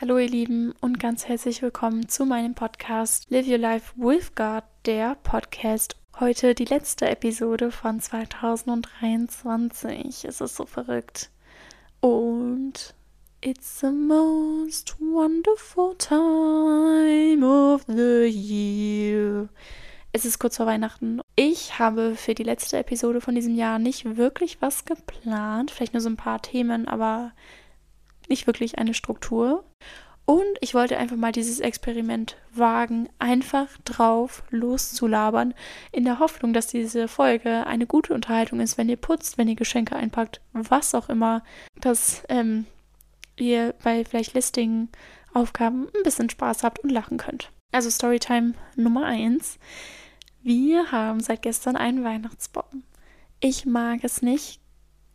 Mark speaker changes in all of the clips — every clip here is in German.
Speaker 1: Hallo ihr Lieben und ganz herzlich willkommen zu meinem Podcast Live Your Life God, der Podcast. Heute die letzte Episode von 2023. Es ist so verrückt. Und it's the most wonderful time of the year. Es ist kurz vor Weihnachten. Ich habe für die letzte Episode von diesem Jahr nicht wirklich was geplant. Vielleicht nur so ein paar Themen, aber nicht wirklich eine Struktur. Und ich wollte einfach mal dieses Experiment wagen, einfach drauf loszulabern, in der Hoffnung, dass diese Folge eine gute Unterhaltung ist, wenn ihr putzt, wenn ihr Geschenke einpackt, was auch immer, dass ähm, ihr bei vielleicht listigen Aufgaben ein bisschen Spaß habt und lachen könnt. Also Storytime Nummer 1. Wir haben seit gestern einen Weihnachtsbaum. Ich mag es nicht,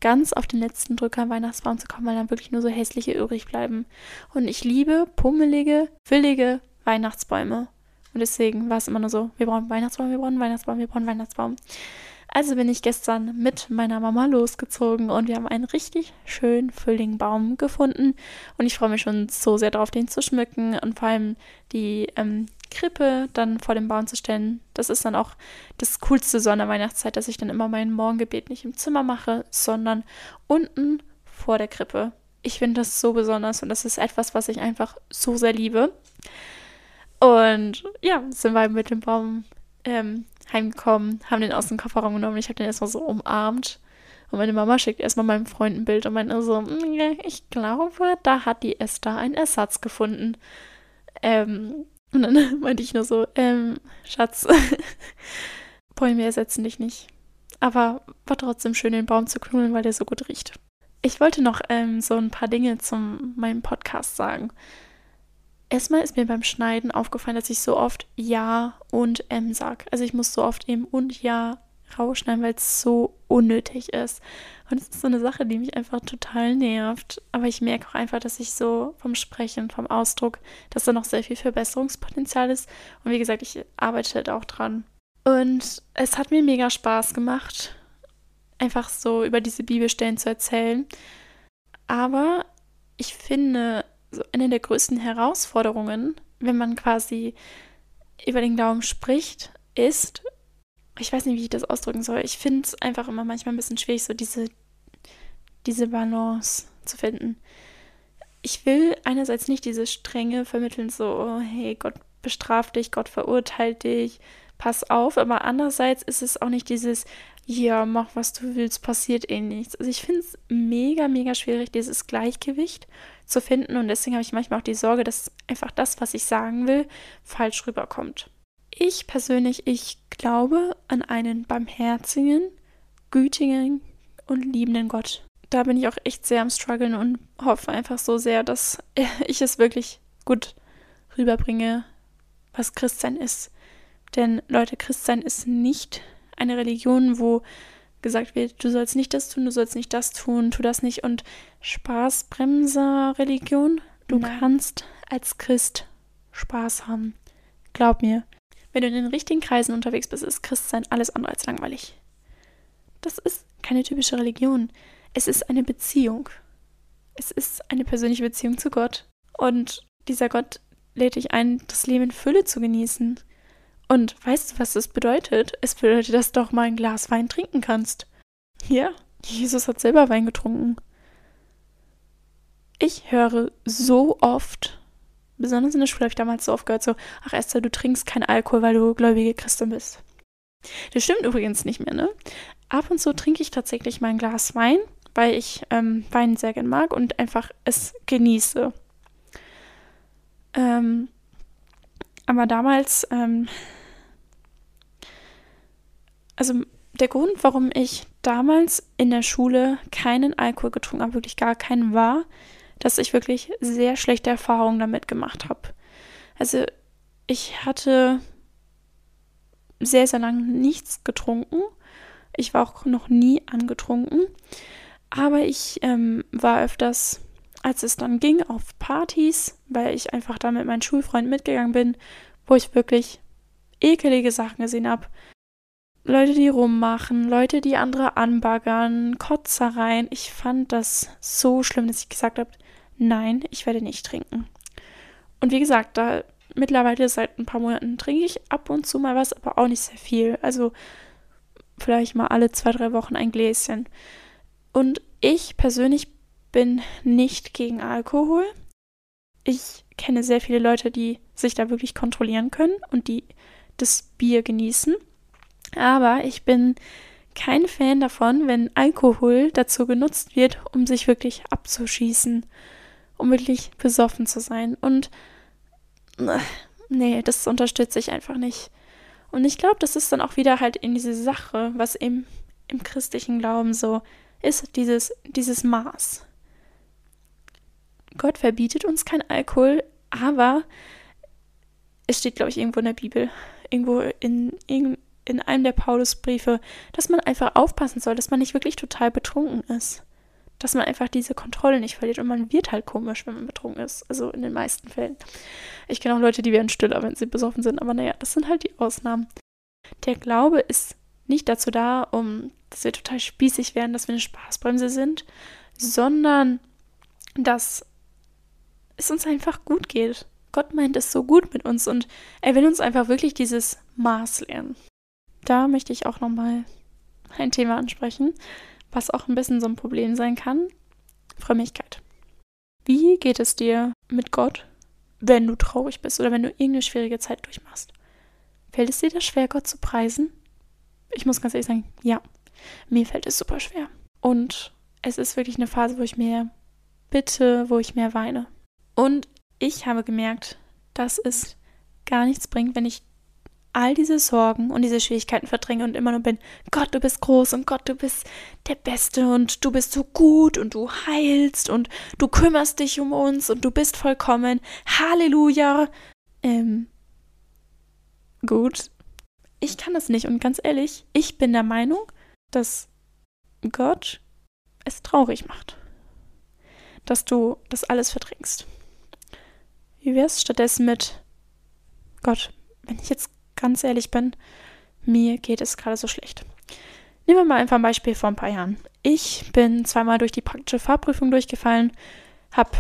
Speaker 1: ganz auf den letzten Drücker Weihnachtsbaum zu kommen, weil dann wirklich nur so hässliche übrig bleiben. Und ich liebe pummelige, füllige Weihnachtsbäume. Und deswegen war es immer nur so, wir brauchen Weihnachtsbaum, wir brauchen Weihnachtsbaum, wir brauchen Weihnachtsbaum. Also bin ich gestern mit meiner Mama losgezogen und wir haben einen richtig schönen fülligen Baum gefunden. Und ich freue mich schon so sehr darauf, den zu schmücken und vor allem die ähm, Krippe dann vor dem Baum zu stellen. Das ist dann auch das coolste so an der Weihnachtszeit, dass ich dann immer mein Morgengebet nicht im Zimmer mache, sondern unten vor der Krippe. Ich finde das so besonders und das ist etwas, was ich einfach so sehr liebe. Und ja, sind wir mit dem Baum ähm, heimgekommen, haben den aus dem Kofferraum genommen. Ich habe den erstmal so umarmt. Und meine Mama schickt erstmal meinem Freund ein Bild und meinte so, mm, ich glaube, da hat die Esther einen Ersatz gefunden. Ähm, und dann meinte ich nur so, ähm, Schatz, Bäume ersetzen dich nicht. Aber war trotzdem schön, den Baum zu knuddeln, weil der so gut riecht. Ich wollte noch ähm, so ein paar Dinge zu meinem Podcast sagen. Erstmal ist mir beim Schneiden aufgefallen, dass ich so oft Ja und M sag. Also ich muss so oft eben und Ja rausschneiden, weil es so unnötig ist. Und es ist so eine Sache, die mich einfach total nervt. Aber ich merke auch einfach, dass ich so vom Sprechen, vom Ausdruck, dass da noch sehr viel Verbesserungspotenzial ist. Und wie gesagt, ich arbeite halt auch dran. Und es hat mir mega Spaß gemacht, einfach so über diese Bibelstellen zu erzählen. Aber ich finde, so eine der größten Herausforderungen, wenn man quasi über den Glauben spricht, ist, ich weiß nicht, wie ich das ausdrücken soll. Ich finde es einfach immer manchmal ein bisschen schwierig, so diese, diese Balance zu finden. Ich will einerseits nicht diese Strenge vermitteln, so, oh, hey, Gott bestraft dich, Gott verurteilt dich, pass auf, aber andererseits ist es auch nicht dieses, ja, mach was du willst, passiert eh nichts. Also ich finde es mega, mega schwierig, dieses Gleichgewicht zu finden und deswegen habe ich manchmal auch die Sorge, dass einfach das, was ich sagen will, falsch rüberkommt. Ich persönlich, ich glaube an einen barmherzigen, gütigen und liebenden Gott. Da bin ich auch echt sehr am struggeln und hoffe einfach so sehr, dass ich es wirklich gut rüberbringe, was Christsein ist. Denn Leute, Christsein ist nicht eine Religion, wo gesagt wird, du sollst nicht das tun, du sollst nicht das tun, tu das nicht und Spaßbremser-Religion. Du Nein. kannst als Christ Spaß haben. Glaub mir, wenn du in den richtigen Kreisen unterwegs bist, ist Christsein alles andere als langweilig. Das ist keine typische Religion. Es ist eine Beziehung. Es ist eine persönliche Beziehung zu Gott. Und dieser Gott lädt dich ein, das Leben in Fülle zu genießen. Und weißt du, was das bedeutet? Es bedeutet, dass du doch mal ein Glas Wein trinken kannst. Ja, Jesus hat selber Wein getrunken. Ich höre so oft besonders in der Schule habe ich damals so oft gehört, so, ach Esther, du trinkst keinen Alkohol, weil du gläubige Christin bist. Das stimmt übrigens nicht mehr, ne? Ab und zu trinke ich tatsächlich mal ein Glas Wein, weil ich ähm, Wein sehr gern mag und einfach es genieße. Ähm, aber damals, ähm, also der Grund, warum ich damals in der Schule keinen Alkohol getrunken habe, wirklich gar keinen war, dass ich wirklich sehr schlechte Erfahrungen damit gemacht habe. Also ich hatte sehr, sehr lange nichts getrunken. Ich war auch noch nie angetrunken. Aber ich ähm, war öfters, als es dann ging, auf Partys, weil ich einfach da mit meinen Schulfreunden mitgegangen bin, wo ich wirklich ekelige Sachen gesehen habe. Leute, die rummachen, Leute, die andere anbaggern, Kotzereien. Ich fand das so schlimm, dass ich gesagt habe, nein, ich werde nicht trinken. Und wie gesagt, da mittlerweile seit ein paar Monaten trinke ich ab und zu mal was, aber auch nicht sehr viel. Also vielleicht mal alle zwei, drei Wochen ein Gläschen. Und ich persönlich bin nicht gegen Alkohol. Ich kenne sehr viele Leute, die sich da wirklich kontrollieren können und die das Bier genießen. Aber ich bin kein Fan davon, wenn Alkohol dazu genutzt wird, um sich wirklich abzuschießen, um wirklich besoffen zu sein. Und nee, das unterstütze ich einfach nicht. Und ich glaube, das ist dann auch wieder halt in diese Sache, was eben im christlichen Glauben so ist, dieses, dieses Maß. Gott verbietet uns kein Alkohol, aber es steht, glaube ich, irgendwo in der Bibel, irgendwo in, in, in einem der Paulusbriefe, dass man einfach aufpassen soll, dass man nicht wirklich total betrunken ist. Dass man einfach diese Kontrolle nicht verliert und man wird halt komisch, wenn man betrunken ist. Also in den meisten Fällen. Ich kenne auch Leute, die werden stiller, wenn sie besoffen sind, aber naja, das sind halt die Ausnahmen. Der Glaube ist nicht dazu da, um, dass wir total spießig werden, dass wir eine Spaßbremse sind, sondern dass es uns einfach gut geht. Gott meint es so gut mit uns und er will uns einfach wirklich dieses Maß lernen. Da möchte ich auch nochmal ein Thema ansprechen, was auch ein bisschen so ein Problem sein kann. Frömmigkeit. Wie geht es dir mit Gott, wenn du traurig bist oder wenn du irgendeine schwierige Zeit durchmachst? Fällt es dir da schwer, Gott zu preisen? Ich muss ganz ehrlich sagen, ja, mir fällt es super schwer. Und es ist wirklich eine Phase, wo ich mehr bitte, wo ich mehr weine. Und ich habe gemerkt, dass es gar nichts bringt, wenn ich all diese Sorgen und diese Schwierigkeiten verdränge und immer nur bin, Gott, du bist groß und Gott, du bist der Beste und du bist so gut und du heilst und du kümmerst dich um uns und du bist vollkommen. Halleluja. Ähm, gut. Ich kann das nicht und ganz ehrlich, ich bin der Meinung, dass Gott es traurig macht, dass du das alles verdrängst. Wie wär's stattdessen mit Gott, wenn ich jetzt ganz ehrlich bin, mir geht es gerade so schlecht. Nehmen wir mal einfach ein Beispiel vor ein paar Jahren. Ich bin zweimal durch die praktische Fahrprüfung durchgefallen, habe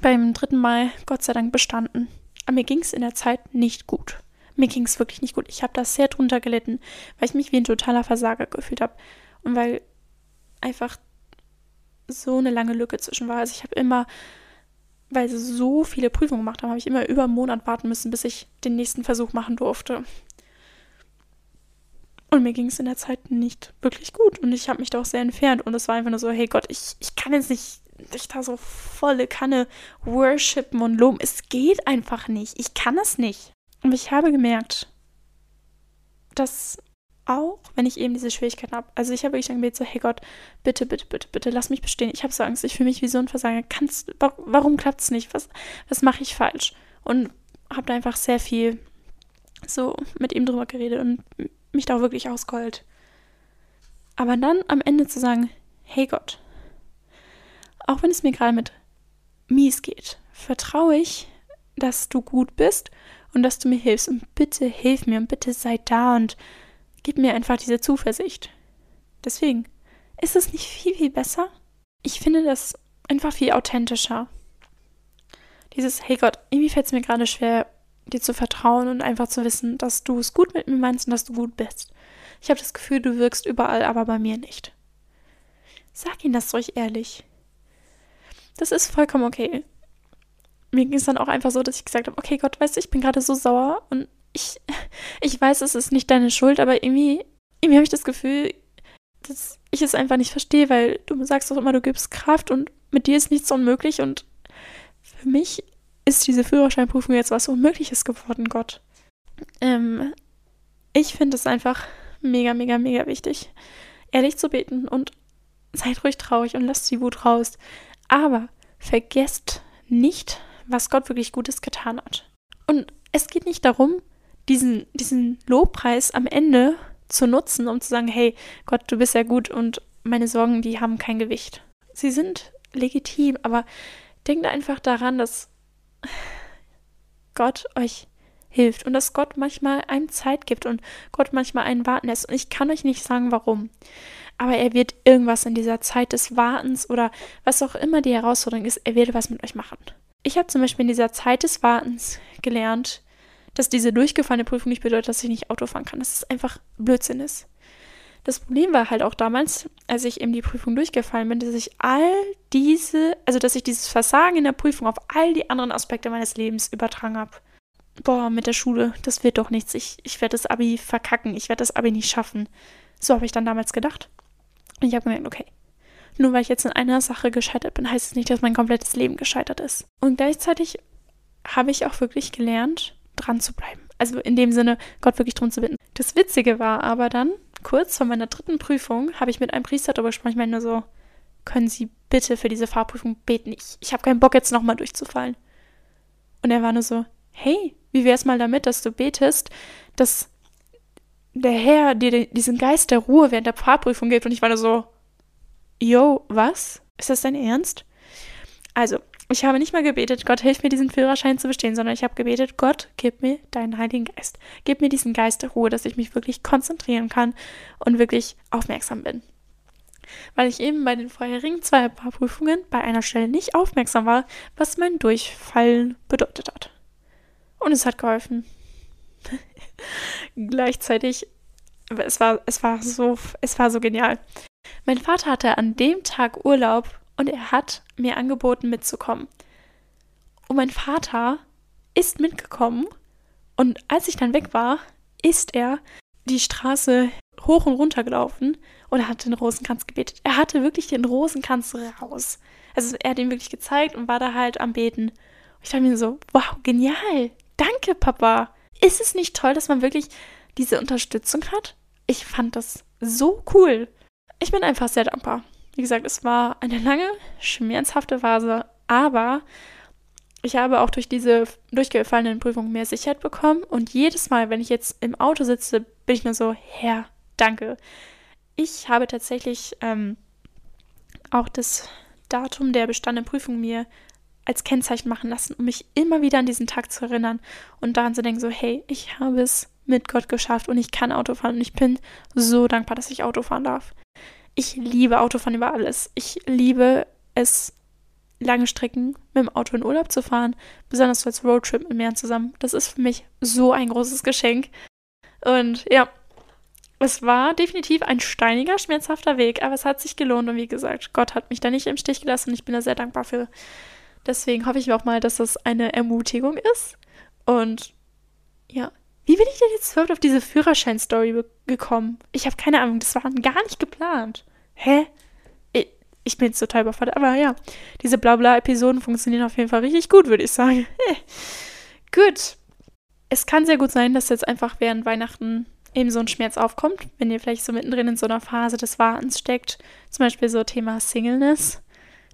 Speaker 1: beim dritten Mal Gott sei Dank bestanden. Aber mir ging es in der Zeit nicht gut. Mir ging es wirklich nicht gut. Ich habe da sehr drunter gelitten, weil ich mich wie ein totaler Versager gefühlt habe. Und weil einfach so eine lange Lücke zwischen war. Also ich habe immer weil sie so viele Prüfungen gemacht haben, habe ich immer über einen Monat warten müssen, bis ich den nächsten Versuch machen durfte. Und mir ging es in der Zeit nicht wirklich gut. Und ich habe mich da auch sehr entfernt. Und es war einfach nur so, hey Gott, ich, ich kann jetzt nicht dich da so volle Kanne worshipen und loben. Es geht einfach nicht. Ich kann es nicht. Und ich habe gemerkt, dass auch, wenn ich eben diese Schwierigkeiten habe. Also ich habe wirklich dann gebetet, so, hey Gott, bitte, bitte, bitte, bitte, lass mich bestehen. Ich habe so Angst, ich fühle mich wie so ein Versager. Kannst, warum, klappt es nicht? Was, was mache ich falsch? Und habe da einfach sehr viel so mit ihm drüber geredet und mich da auch wirklich ausgeheult. Aber dann am Ende zu sagen, hey Gott, auch wenn es mir gerade mit mies geht, vertraue ich, dass du gut bist und dass du mir hilfst. Und bitte hilf mir und bitte sei da und Gib mir einfach diese Zuversicht. Deswegen, ist es nicht viel, viel besser? Ich finde das einfach viel authentischer. Dieses, hey Gott, irgendwie fällt es mir gerade schwer, dir zu vertrauen und einfach zu wissen, dass du es gut mit mir meinst und dass du gut bist. Ich habe das Gefühl, du wirkst überall, aber bei mir nicht. Sag ihm das ruhig ehrlich. Das ist vollkommen okay. Mir ging es dann auch einfach so, dass ich gesagt habe, okay Gott, weißt du, ich bin gerade so sauer und ich, ich weiß, es ist nicht deine Schuld, aber irgendwie, irgendwie habe ich das Gefühl, dass ich es einfach nicht verstehe, weil du sagst doch immer, du gibst Kraft und mit dir ist nichts unmöglich und für mich ist diese Führerscheinprüfung jetzt was Unmögliches geworden, Gott. Ähm, ich finde es einfach mega, mega, mega wichtig, ehrlich zu beten und seid ruhig traurig und lasst die Wut raus. Aber vergesst nicht, was Gott wirklich Gutes getan hat. Und es geht nicht darum, diesen, diesen Lobpreis am Ende zu nutzen, um zu sagen, hey Gott, du bist ja gut und meine Sorgen, die haben kein Gewicht. Sie sind legitim, aber denkt einfach daran, dass Gott euch hilft und dass Gott manchmal einem Zeit gibt und Gott manchmal einen warten lässt. Und ich kann euch nicht sagen, warum. Aber er wird irgendwas in dieser Zeit des Wartens oder was auch immer die Herausforderung ist, er wird was mit euch machen. Ich habe zum Beispiel in dieser Zeit des Wartens gelernt, dass diese durchgefallene Prüfung nicht bedeutet, dass ich nicht Auto fahren kann. Dass es einfach Blödsinn ist. Das Problem war halt auch damals, als ich eben die Prüfung durchgefallen bin, dass ich all diese, also dass ich dieses Versagen in der Prüfung auf all die anderen Aspekte meines Lebens übertragen habe. Boah, mit der Schule, das wird doch nichts. Ich, ich werde das Abi verkacken. Ich werde das Abi nicht schaffen. So habe ich dann damals gedacht. Und ich habe gemerkt, okay, nur weil ich jetzt in einer Sache gescheitert bin, heißt es nicht, dass mein komplettes Leben gescheitert ist. Und gleichzeitig habe ich auch wirklich gelernt, dran zu bleiben. Also in dem Sinne, Gott wirklich drum zu bitten. Das Witzige war aber dann, kurz vor meiner dritten Prüfung, habe ich mit einem Priester darüber gesprochen. Ich meine nur so, können Sie bitte für diese Fahrprüfung beten? Ich, ich habe keinen Bock, jetzt nochmal durchzufallen. Und er war nur so, hey, wie wäre es mal damit, dass du betest, dass der Herr dir diesen Geist der Ruhe während der Fahrprüfung gibt? Und ich war nur so, yo, was? Ist das dein Ernst? Also, ich habe nicht mal gebetet, Gott hilf mir, diesen Führerschein zu bestehen, sondern ich habe gebetet, Gott, gib mir deinen Heiligen Geist. Gib mir diesen Geist der Ruhe, dass ich mich wirklich konzentrieren kann und wirklich aufmerksam bin. Weil ich eben bei den vorherigen zwei Prüfungen bei einer Stelle nicht aufmerksam war, was mein Durchfallen bedeutet hat. Und es hat geholfen. Gleichzeitig, es war, es war so, es war so genial. Mein Vater hatte an dem Tag Urlaub und er hat mir angeboten, mitzukommen. Und mein Vater ist mitgekommen und als ich dann weg war, ist er die Straße hoch und runter gelaufen und er hat den Rosenkranz gebetet. Er hatte wirklich den Rosenkranz raus. Also er hat ihn wirklich gezeigt und war da halt am Beten. Und ich dachte mir so, wow, genial. Danke, Papa. Ist es nicht toll, dass man wirklich diese Unterstützung hat? Ich fand das so cool. Ich bin einfach sehr dankbar. Wie gesagt, es war eine lange, schmerzhafte Phase, aber ich habe auch durch diese durchgefallenen Prüfungen mehr Sicherheit bekommen. Und jedes Mal, wenn ich jetzt im Auto sitze, bin ich nur so, Herr, danke. Ich habe tatsächlich ähm, auch das Datum der bestandenen Prüfung mir als Kennzeichen machen lassen, um mich immer wieder an diesen Tag zu erinnern und daran zu denken, so, hey, ich habe es mit Gott geschafft und ich kann Auto fahren und ich bin so dankbar, dass ich Auto fahren darf ich liebe Autofahren über alles. Ich liebe es, lange Strecken mit dem Auto in Urlaub zu fahren, besonders so als Roadtrip mit mir zusammen. Das ist für mich so ein großes Geschenk. Und ja, es war definitiv ein steiniger, schmerzhafter Weg, aber es hat sich gelohnt und wie gesagt, Gott hat mich da nicht im Stich gelassen und ich bin da sehr dankbar für. Deswegen hoffe ich auch mal, dass das eine Ermutigung ist. Und ja, wie bin ich denn jetzt überhaupt auf diese Führerschein-Story gekommen? Ich habe keine Ahnung, das war gar nicht geplant. Hä? Ich, ich bin jetzt total überfordert. Aber ja, diese Blabla-Episoden funktionieren auf jeden Fall richtig gut, würde ich sagen. gut. Es kann sehr gut sein, dass jetzt einfach während Weihnachten eben so ein Schmerz aufkommt, wenn ihr vielleicht so mittendrin in so einer Phase des Wartens steckt. Zum Beispiel so Thema Singleness.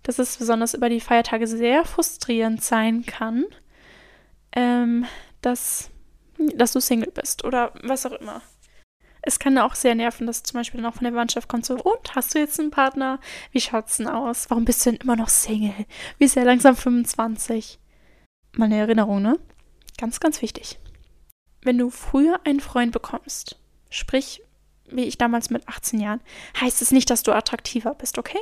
Speaker 1: Dass es besonders über die Feiertage sehr frustrierend sein kann. Ähm, dass dass du Single bist oder was auch immer. Es kann auch sehr nerven, dass zum Beispiel dann auch von der Verwandtschaft kommt so, und, hast du jetzt einen Partner? Wie schaut's denn aus? Warum bist du denn immer noch Single? Wie ist ja langsam 25? Mal eine Erinnerung, ne? Ganz, ganz wichtig. Wenn du früher einen Freund bekommst, sprich, wie ich damals mit 18 Jahren, heißt es nicht, dass du attraktiver bist, okay?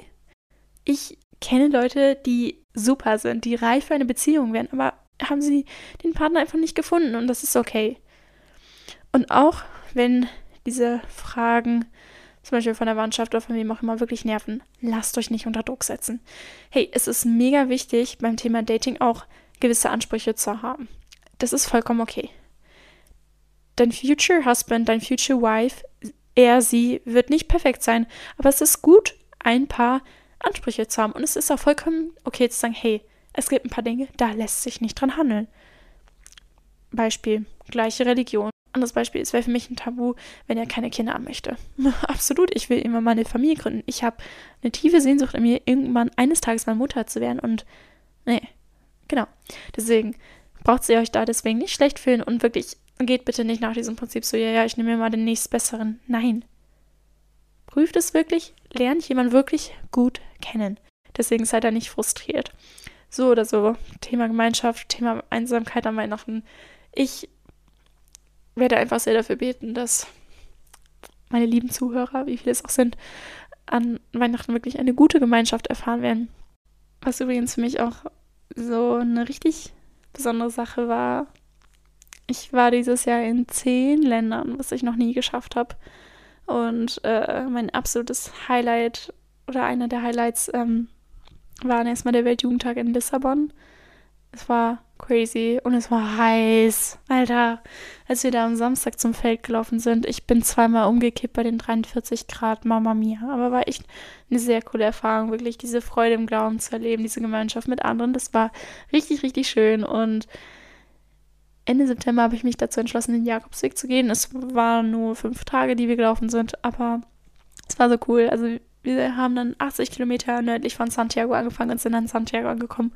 Speaker 1: Ich kenne Leute, die super sind, die reif für eine Beziehung werden, aber haben sie den Partner einfach nicht gefunden und das ist okay. Und auch wenn diese Fragen zum Beispiel von der Wandschaft oder von wem auch immer wirklich nerven, lasst euch nicht unter Druck setzen. Hey, es ist mega wichtig beim Thema Dating auch gewisse Ansprüche zu haben. Das ist vollkommen okay. Dein Future Husband, dein Future Wife, er, sie wird nicht perfekt sein, aber es ist gut, ein paar Ansprüche zu haben. Und es ist auch vollkommen okay zu sagen, hey, es gibt ein paar Dinge, da lässt sich nicht dran handeln. Beispiel, gleiche Religion. Anderes Beispiel, es wäre für mich ein Tabu, wenn er keine Kinder haben möchte. Absolut, ich will immer meine Familie gründen. Ich habe eine tiefe Sehnsucht in mir, irgendwann eines Tages mal Mutter zu werden und nee, genau. Deswegen braucht ihr euch da deswegen nicht schlecht fühlen und wirklich geht bitte nicht nach diesem Prinzip so, ja, ja, ich nehme mir mal den nächstbesseren. Nein. Prüft es wirklich, lernt jemand wirklich gut kennen. Deswegen seid ihr nicht frustriert so oder so. Thema Gemeinschaft, Thema Einsamkeit am Weihnachten. Ich werde einfach sehr dafür beten, dass meine lieben Zuhörer, wie viele es auch sind, an Weihnachten wirklich eine gute Gemeinschaft erfahren werden. Was übrigens für mich auch so eine richtig besondere Sache war. Ich war dieses Jahr in zehn Ländern, was ich noch nie geschafft habe. Und äh, mein absolutes Highlight oder einer der Highlights ähm, waren erstmal der Weltjugendtag in Lissabon. Es war crazy und es war heiß. Alter, als wir da am Samstag zum Feld gelaufen sind, ich bin zweimal umgekippt bei den 43 Grad, Mama mia. Aber war echt eine sehr coole Erfahrung, wirklich diese Freude im Glauben zu erleben, diese Gemeinschaft mit anderen. Das war richtig, richtig schön und Ende September habe ich mich dazu entschlossen, den Jakobsweg zu gehen. Es waren nur fünf Tage, die wir gelaufen sind, aber es war so cool. Also wir haben dann 80 Kilometer nördlich von Santiago angefangen und sind dann in Santiago angekommen.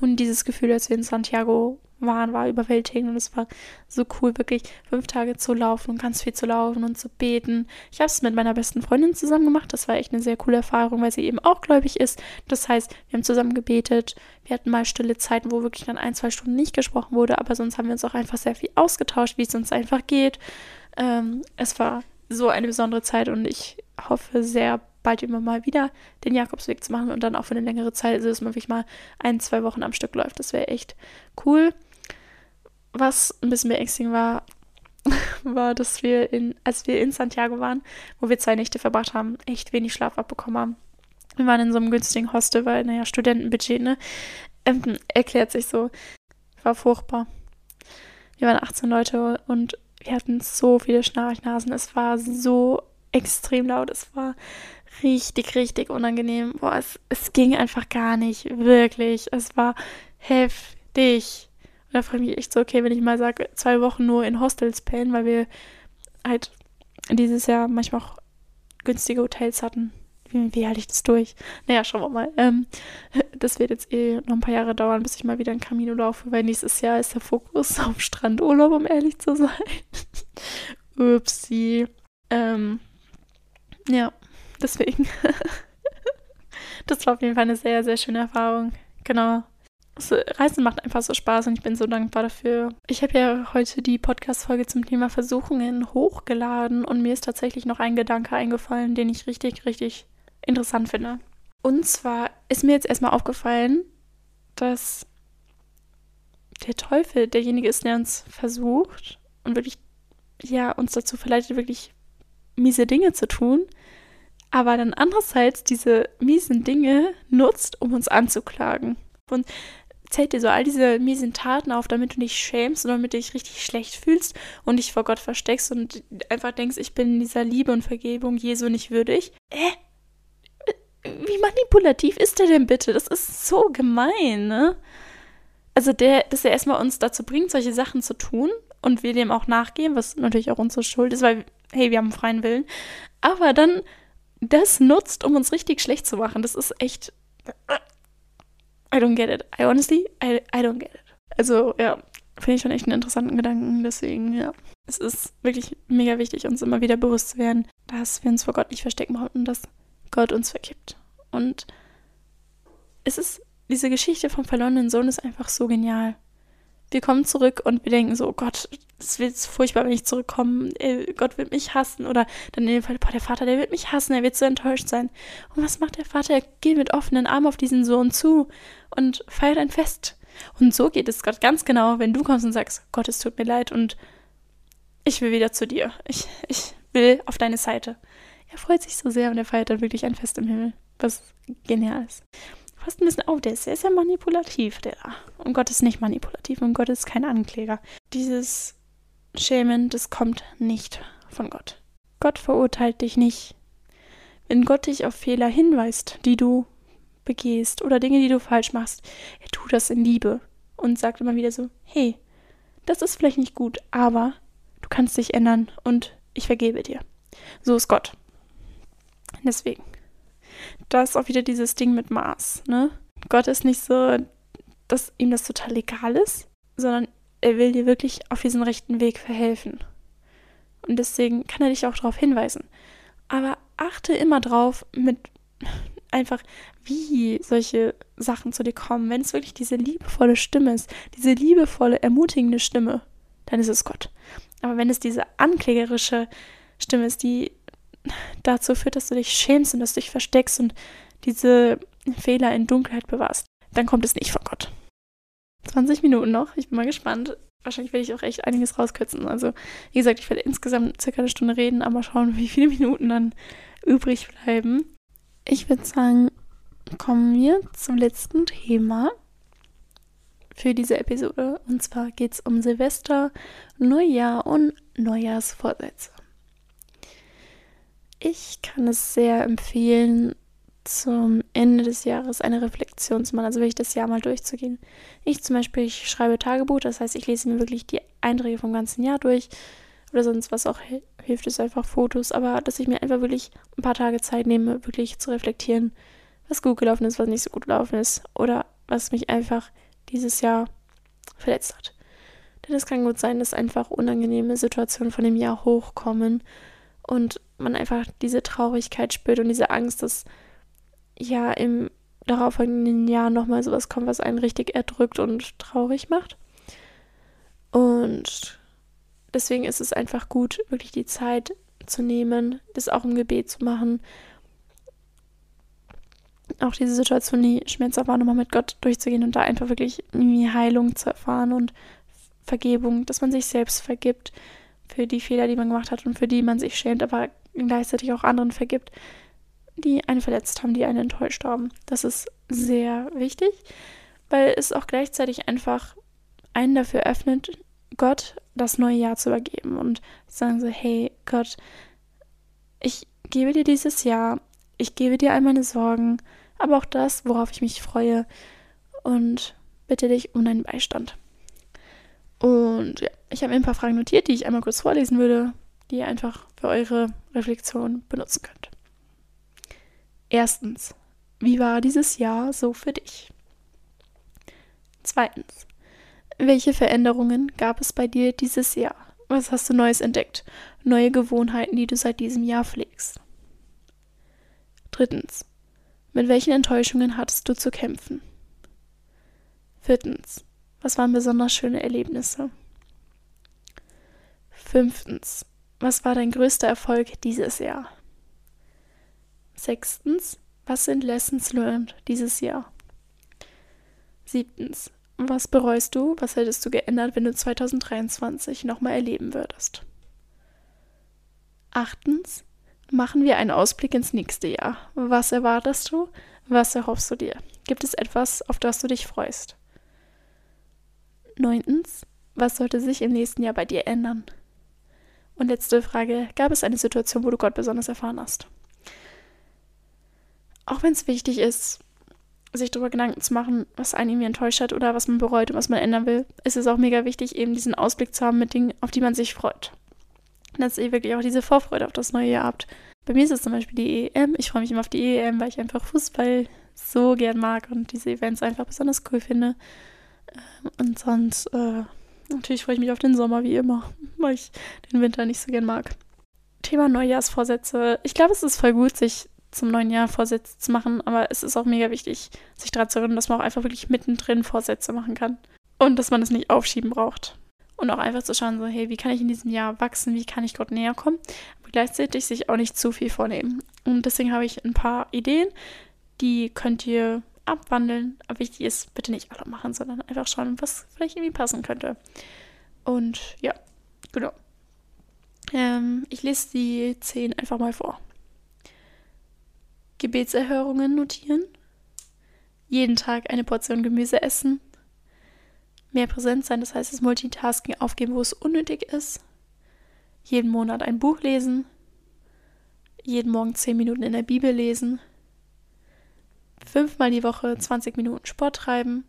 Speaker 1: Und dieses Gefühl, als wir in Santiago waren, war überwältigend und es war so cool, wirklich fünf Tage zu laufen und ganz viel zu laufen und zu beten. Ich habe es mit meiner besten Freundin zusammen gemacht. Das war echt eine sehr coole Erfahrung, weil sie eben auch gläubig ist. Das heißt, wir haben zusammen gebetet. Wir hatten mal stille Zeiten, wo wirklich dann ein, zwei Stunden nicht gesprochen wurde, aber sonst haben wir uns auch einfach sehr viel ausgetauscht, wie es uns einfach geht. Ähm, es war so eine besondere Zeit und ich hoffe sehr bald immer mal wieder den Jakobsweg zu machen und dann auch für eine längere Zeit, also dass man wirklich mal ein, zwei Wochen am Stück läuft. Das wäre echt cool. Was ein bisschen beängstigend war, war, dass wir in, als wir in Santiago waren, wo wir zwei Nächte verbracht haben, echt wenig Schlaf abbekommen haben. Wir waren in so einem günstigen Hostel, weil, naja, Studentenbudget, ne? Ähm, erklärt sich so. War furchtbar. Wir waren 18 Leute und wir hatten so viele Schnarchnasen. Es war so extrem laut. Es war richtig, richtig unangenehm. Boah, es, es ging einfach gar nicht. Wirklich. Es war heftig. Und da frage ich mich echt so, okay, wenn ich mal sage, zwei Wochen nur in Hostels pennen, weil wir halt dieses Jahr manchmal auch günstige Hotels hatten. Wie, wie halte ich das durch? Naja, schauen wir mal. Ähm, das wird jetzt eh noch ein paar Jahre dauern, bis ich mal wieder in Camino laufe, weil nächstes Jahr ist der Fokus auf Strandurlaub, um ehrlich zu sein. Upsi. Ähm, ja, deswegen. das war auf jeden Fall eine sehr, sehr schöne Erfahrung. Genau. Das Reisen macht einfach so Spaß und ich bin so dankbar dafür. Ich habe ja heute die Podcast-Folge zum Thema Versuchungen hochgeladen und mir ist tatsächlich noch ein Gedanke eingefallen, den ich richtig, richtig interessant finde. Und zwar ist mir jetzt erstmal aufgefallen, dass der Teufel derjenige ist, der uns versucht und wirklich, ja, uns dazu verleitet, wirklich miese Dinge zu tun, aber dann andererseits diese miesen Dinge nutzt, um uns anzuklagen. Und zählt dir so all diese miesen Taten auf, damit du dich schämst und damit du dich richtig schlecht fühlst und dich vor Gott versteckst und einfach denkst, ich bin in dieser Liebe und Vergebung Jesu nicht würdig. Äh? Wie manipulativ ist der denn bitte? Das ist so gemein, ne? Also der, dass er erstmal uns dazu bringt, solche Sachen zu tun und wir dem auch nachgehen, was natürlich auch unsere Schuld ist, weil, hey, wir haben freien Willen. Aber dann das nutzt, um uns richtig schlecht zu machen. Das ist echt. I don't get it. I honestly, I, I don't get it. Also, ja, finde ich schon echt einen interessanten Gedanken. Deswegen, ja. Es ist wirklich mega wichtig, uns immer wieder bewusst zu werden, dass wir uns vor Gott nicht verstecken und dass Gott uns vergibt. Und es ist, diese Geschichte vom verlorenen Sohn ist einfach so genial wir kommen zurück und wir denken so, oh Gott, es wird furchtbar, wenn ich zurückkomme. Gott wird mich hassen. Oder dann in dem Fall, boah, der Vater, der wird mich hassen, er wird so enttäuscht sein. Und was macht der Vater? Er geht mit offenen Armen auf diesen Sohn zu und feiert ein Fest. Und so geht es Gott ganz genau, wenn du kommst und sagst, Gott, es tut mir leid und ich will wieder zu dir. Ich, ich will auf deine Seite. Er freut sich so sehr und er feiert dann wirklich ein Fest im Himmel, was genial ist fast ein bisschen auf. Der ist sehr, sehr manipulativ, der da. Und Gott ist nicht manipulativ und Gott ist kein Ankläger. Dieses Schämen, das kommt nicht von Gott. Gott verurteilt dich nicht. Wenn Gott dich auf Fehler hinweist, die du begehst oder Dinge, die du falsch machst, er tut das in Liebe und sagt immer wieder so, hey, das ist vielleicht nicht gut, aber du kannst dich ändern und ich vergebe dir. So ist Gott. Deswegen da ist auch wieder dieses Ding mit Maß, ne? Gott ist nicht so, dass ihm das total egal ist, sondern er will dir wirklich auf diesen rechten Weg verhelfen. Und deswegen kann er dich auch darauf hinweisen. Aber achte immer drauf, mit einfach, wie solche Sachen zu dir kommen. Wenn es wirklich diese liebevolle Stimme ist, diese liebevolle, ermutigende Stimme, dann ist es Gott. Aber wenn es diese anklägerische Stimme ist, die dazu führt, dass du dich schämst und dass du dich versteckst und diese Fehler in Dunkelheit bewahrst, dann kommt es nicht von Gott. 20 Minuten noch, ich bin mal gespannt. Wahrscheinlich werde ich auch echt einiges rauskürzen. Also, wie gesagt, ich werde insgesamt circa eine Stunde reden, aber schauen, wie viele Minuten dann übrig bleiben. Ich würde sagen, kommen wir zum letzten Thema für diese Episode. Und zwar geht es um Silvester, Neujahr und Neujahrsvorsätze. Ich kann es sehr empfehlen, zum Ende des Jahres eine Reflexion zu machen, also wirklich das Jahr mal durchzugehen. Ich zum Beispiel, ich schreibe Tagebuch, das heißt, ich lese mir wirklich die Einträge vom ganzen Jahr durch oder sonst was auch hilft, ist einfach Fotos, aber dass ich mir einfach wirklich ein paar Tage Zeit nehme, wirklich zu reflektieren, was gut gelaufen ist, was nicht so gut gelaufen ist oder was mich einfach dieses Jahr verletzt hat. Denn es kann gut sein, dass einfach unangenehme Situationen von dem Jahr hochkommen und man einfach diese Traurigkeit spürt und diese Angst, dass ja im darauffolgenden Jahr nochmal sowas kommt, was einen richtig erdrückt und traurig macht. Und deswegen ist es einfach gut, wirklich die Zeit zu nehmen, das auch im Gebet zu machen. Auch diese Situation, die schmerzhaft war, nochmal mit Gott durchzugehen und da einfach wirklich Heilung zu erfahren und Vergebung, dass man sich selbst vergibt für die Fehler, die man gemacht hat und für die man sich schämt, aber gleichzeitig auch anderen vergibt, die einen verletzt haben, die einen enttäuscht haben. Das ist sehr wichtig, weil es auch gleichzeitig einfach einen dafür öffnet, Gott das neue Jahr zu übergeben und sagen so, hey Gott, ich gebe dir dieses Jahr, ich gebe dir all meine Sorgen, aber auch das, worauf ich mich freue und bitte dich um deinen Beistand. Und ja, ich habe mir ein paar Fragen notiert, die ich einmal kurz vorlesen würde, die ihr einfach für eure Reflexion benutzen könnt. Erstens, wie war dieses Jahr so für dich? Zweitens, welche Veränderungen gab es bei dir dieses Jahr? Was hast du Neues entdeckt? Neue Gewohnheiten, die du seit diesem Jahr pflegst? Drittens, mit welchen Enttäuschungen hattest du zu kämpfen? Viertens, was waren besonders schöne Erlebnisse? Fünftens, was war dein größter Erfolg dieses Jahr? Sechstens, was sind Lessons learned dieses Jahr? Siebtens, was bereust du? Was hättest du geändert, wenn du 2023 nochmal erleben würdest? Achtens, machen wir einen Ausblick ins nächste Jahr. Was erwartest du? Was erhoffst du dir? Gibt es etwas, auf das du dich freust? Neuntens, was sollte sich im nächsten Jahr bei dir ändern? Und letzte Frage, gab es eine Situation, wo du Gott besonders erfahren hast? auch wenn es wichtig ist, sich darüber Gedanken zu machen, was einen irgendwie enttäuscht hat oder was man bereut und was man ändern will, ist es auch mega wichtig, eben diesen Ausblick zu haben mit Dingen, auf die man sich freut. dass ihr wirklich auch diese Vorfreude auf das neue Jahr habt. Bei mir ist es zum Beispiel die EM. Ich freue mich immer auf die EM, weil ich einfach Fußball so gern mag und diese Events einfach besonders cool finde. Ähm, und sonst, äh, natürlich freue ich mich auf den Sommer wie immer, weil ich den Winter nicht so gern mag. Thema Neujahrsvorsätze. Ich glaube, es ist voll gut, sich zum neuen Jahr Vorsätze zu machen, aber es ist auch mega wichtig, sich daran zu erinnern, dass man auch einfach wirklich mittendrin Vorsätze machen kann und dass man es nicht aufschieben braucht. Und auch einfach zu schauen, so, hey, wie kann ich in diesem Jahr wachsen, wie kann ich Gott näher kommen, aber gleichzeitig sich auch nicht zu viel vornehmen. Und deswegen habe ich ein paar Ideen, die könnt ihr abwandeln. Aber wichtig ist, bitte nicht alle machen, sondern einfach schauen, was vielleicht irgendwie passen könnte. Und ja, genau. Ähm, ich lese die zehn einfach mal vor. Gebetserhörungen notieren, jeden Tag eine Portion Gemüse essen, mehr präsent sein, das heißt das Multitasking aufgeben, wo es unnötig ist, jeden Monat ein Buch lesen, jeden Morgen 10 Minuten in der Bibel lesen, fünfmal die Woche 20 Minuten Sport treiben,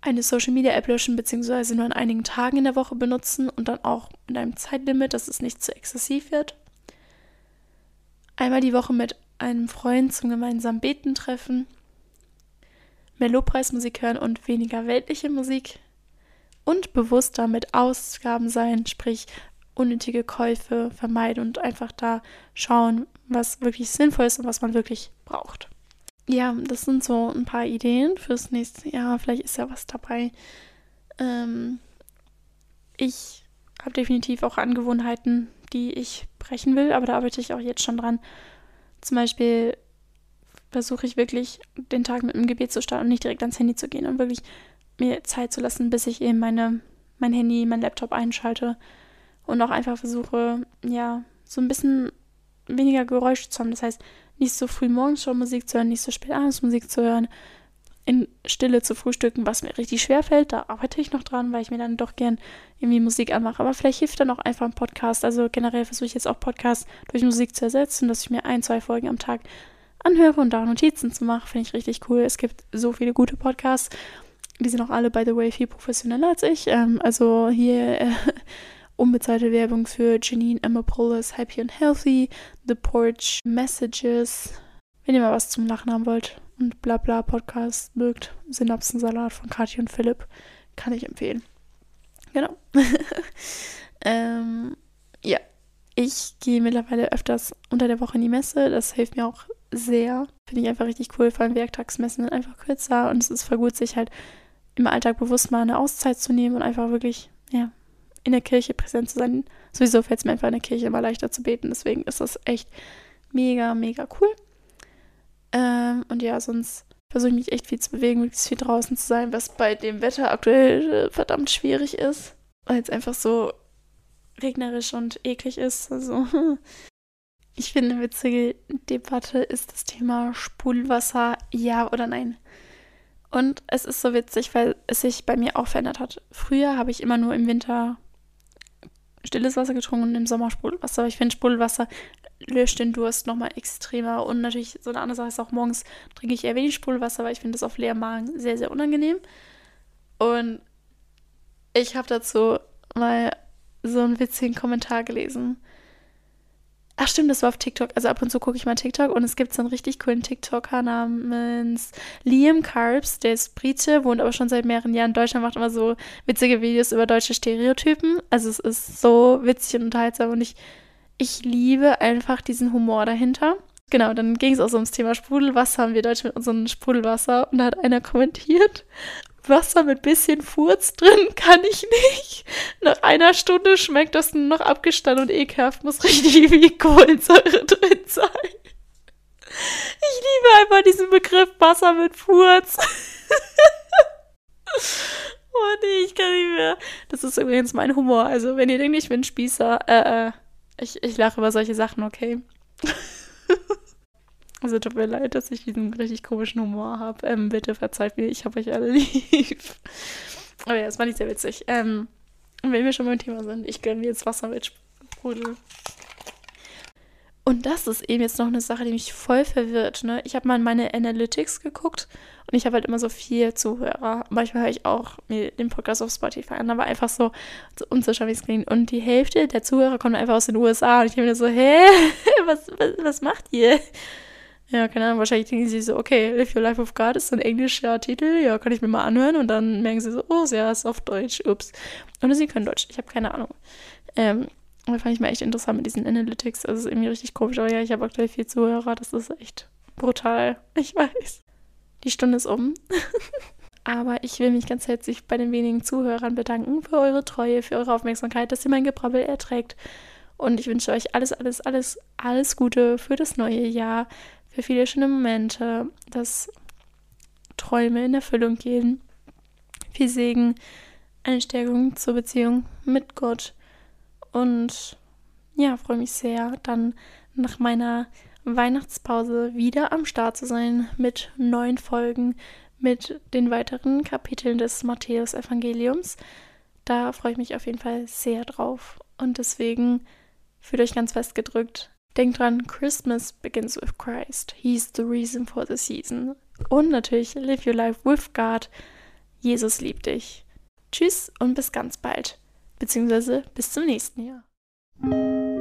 Speaker 1: eine Social Media App löschen bzw. nur an einigen Tagen in der Woche benutzen und dann auch mit einem Zeitlimit, dass es nicht zu exzessiv wird. Einmal die Woche mit einem Freund zum gemeinsamen Beten treffen, mehr Lobpreismusik hören und weniger weltliche Musik und bewusster mit Ausgaben sein, sprich unnötige Käufe vermeiden und einfach da schauen, was wirklich sinnvoll ist und was man wirklich braucht. Ja, das sind so ein paar Ideen fürs nächste Jahr. Vielleicht ist ja was dabei. Ähm, ich habe definitiv auch Angewohnheiten, die ich brechen will, aber da arbeite ich auch jetzt schon dran. Zum Beispiel versuche ich wirklich, den Tag mit einem Gebet zu starten und nicht direkt ans Handy zu gehen und wirklich mir Zeit zu lassen, bis ich eben meine, mein Handy, mein Laptop einschalte und auch einfach versuche, ja, so ein bisschen weniger Geräusche zu haben. Das heißt, nicht so früh morgens schon Musik zu hören, nicht so spät abends Musik zu hören, in Stille zu frühstücken, was mir richtig schwer fällt. Da arbeite ich noch dran, weil ich mir dann doch gern irgendwie Musik anmache. Aber vielleicht hilft dann auch einfach ein Podcast. Also generell versuche ich jetzt auch Podcasts durch Musik zu ersetzen, dass ich mir ein, zwei Folgen am Tag anhöre und da Notizen zu machen. Finde ich richtig cool. Es gibt so viele gute Podcasts. Die sind auch alle, by the way, viel professioneller als ich. Ähm, also hier äh, unbezahlte Werbung für Janine Amapolis, Happy and Healthy, The Porch Messages. Wenn ihr mal was zum Lachen haben wollt und Blabla Podcast mögt, Synapsensalat von Kathi und Philipp, kann ich empfehlen. Genau. ähm, ja, ich gehe mittlerweile öfters unter der Woche in die Messe. Das hilft mir auch sehr. Finde ich einfach richtig cool. Vor allem Werktagsmessen sind einfach kürzer und es ist voll gut, sich halt im Alltag bewusst mal eine Auszeit zu nehmen und einfach wirklich, ja, in der Kirche präsent zu sein. Sowieso fällt es mir einfach in der Kirche immer leichter zu beten. Deswegen ist das echt mega, mega cool. Ähm, und ja, sonst versuche ich mich echt viel zu bewegen, möglichst viel draußen zu sein, was bei dem Wetter aktuell äh, verdammt schwierig ist, weil es einfach so regnerisch und eklig ist. Also ich finde, eine witzige Debatte ist das Thema Spulwasser, ja oder nein. Und es ist so witzig, weil es sich bei mir auch verändert hat. Früher habe ich immer nur im Winter stilles Wasser getrunken und im Sommer Sprudelwasser. Aber ich finde, Sprudelwasser löscht den Durst nochmal extremer. Und natürlich, so eine andere Sache ist auch morgens trinke ich eher wenig Sprudelwasser, weil ich finde das auf leerem Magen sehr, sehr unangenehm. Und ich habe dazu mal so einen witzigen Kommentar gelesen. Ach stimmt, das war auf TikTok. Also ab und zu gucke ich mal TikTok und es gibt so einen richtig coolen TikToker namens Liam Carbs. Der ist Brite, wohnt aber schon seit mehreren Jahren in Deutschland, macht immer so witzige Videos über deutsche Stereotypen. Also es ist so witzig und unterhaltsam und ich, ich liebe einfach diesen Humor dahinter. Genau, dann ging es auch so ums Thema Sprudelwasser. Haben wir Deutsch mit unserem Sprudelwasser und da hat einer kommentiert, Wasser mit bisschen Furz drin kann ich nicht. Nach einer Stunde schmeckt das nur noch abgestanden und ekelhaft. Muss richtig wie Kohlensäure drin sein. Ich liebe einfach diesen Begriff Wasser mit Furz. oh nee, ich kann nicht mehr. Das ist übrigens mein Humor. Also, wenn ihr denkt, ich bin Spießer, äh, äh, ich, ich lache über solche Sachen, okay? Also tut mir leid, dass ich diesen richtig komischen Humor habe. Ähm, bitte verzeiht mir, ich habe euch alle lieb. Aber ja, das war nicht sehr witzig. Ähm, wenn wir schon beim Thema sind, ich gönne mir jetzt Wasser mit Sprudel. Und das ist eben jetzt noch eine Sache, die mich voll verwirrt. Ne? Ich habe mal in meine Analytics geguckt und ich habe halt immer so vier Zuhörer. Manchmal höre ich auch mir den Podcast auf Spotify an, aber einfach so, so unzuschaulich klingt. Und die Hälfte der Zuhörer kommen einfach aus den USA und ich habe mir so, hä, was, was, was macht ihr? Ja, keine Ahnung, wahrscheinlich denken sie so, okay, Live Your Life with God ist so ein englischer Titel, ja, kann ich mir mal anhören und dann merken sie so, oh, ja, ist auf Deutsch, ups. Und sie können Deutsch, ich habe keine Ahnung. Ähm, aber fand ich mal echt interessant mit diesen Analytics, also ist irgendwie richtig komisch, aber ja, ich habe aktuell viel Zuhörer, das ist echt brutal, ich weiß. Die Stunde ist um. aber ich will mich ganz herzlich bei den wenigen Zuhörern bedanken für eure Treue, für eure Aufmerksamkeit, dass ihr mein Gebrabbel erträgt. Und ich wünsche euch alles, alles, alles, alles Gute für das neue Jahr für viele schöne Momente, dass Träume in Erfüllung gehen, viel Segen, eine Stärkung zur Beziehung mit Gott. Und ja, freue mich sehr, dann nach meiner Weihnachtspause wieder am Start zu sein mit neuen Folgen, mit den weiteren Kapiteln des Matthäus-Evangeliums. Da freue ich mich auf jeden Fall sehr drauf. Und deswegen fühlt euch ganz fest gedrückt. Denkt dran, Christmas begins with Christ. He's the reason for the season. Und natürlich, live your life with God. Jesus liebt dich. Tschüss und bis ganz bald. Beziehungsweise bis zum nächsten Jahr.